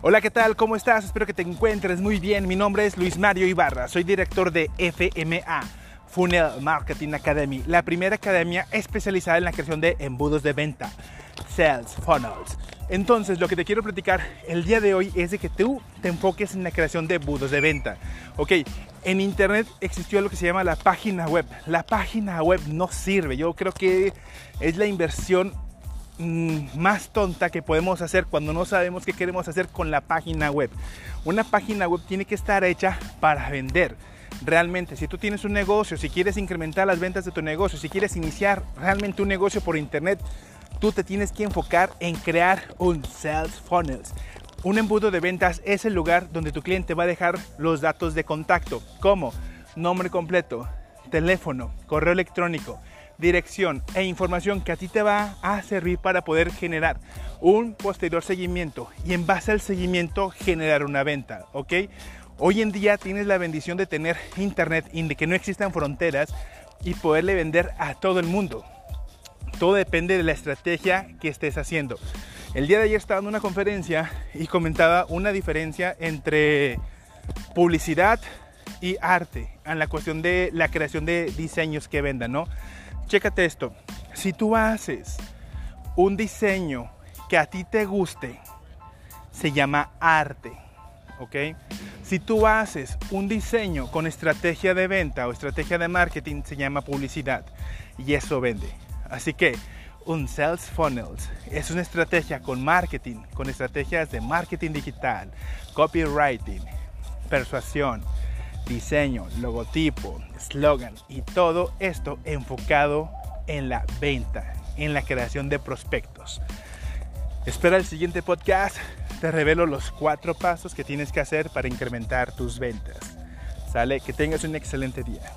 Hola, ¿qué tal? ¿Cómo estás? Espero que te encuentres muy bien. Mi nombre es Luis Mario Ibarra, soy director de FMA, Funnel Marketing Academy, la primera academia especializada en la creación de embudos de venta, Sales Funnels. Entonces, lo que te quiero platicar el día de hoy es de que tú te enfoques en la creación de embudos de venta. Ok, en Internet existió lo que se llama la página web. La página web no sirve. Yo creo que es la inversión más tonta que podemos hacer cuando no sabemos qué queremos hacer con la página web. Una página web tiene que estar hecha para vender. Realmente, si tú tienes un negocio, si quieres incrementar las ventas de tu negocio, si quieres iniciar realmente un negocio por internet, tú te tienes que enfocar en crear un sales funnels. Un embudo de ventas es el lugar donde tu cliente va a dejar los datos de contacto, como nombre completo, teléfono, correo electrónico, dirección e información que a ti te va a servir para poder generar un posterior seguimiento y en base al seguimiento generar una venta, ¿ok? Hoy en día tienes la bendición de tener internet y de que no existan fronteras y poderle vender a todo el mundo. Todo depende de la estrategia que estés haciendo. El día de ayer estaba dando una conferencia y comentaba una diferencia entre publicidad y arte en la cuestión de la creación de diseños que vendan, ¿no? Chécate esto. Si tú haces un diseño que a ti te guste, se llama arte, ¿ok? Si tú haces un diseño con estrategia de venta o estrategia de marketing, se llama publicidad y eso vende. Así que un Sales Funnels es una estrategia con marketing, con estrategias de marketing digital, copywriting, persuasión, diseño, logotipo, slogan y todo esto enfocado en la venta, en la creación de prospectos. Espera el siguiente podcast, te revelo los cuatro pasos que tienes que hacer para incrementar tus ventas. Sale, que tengas un excelente día.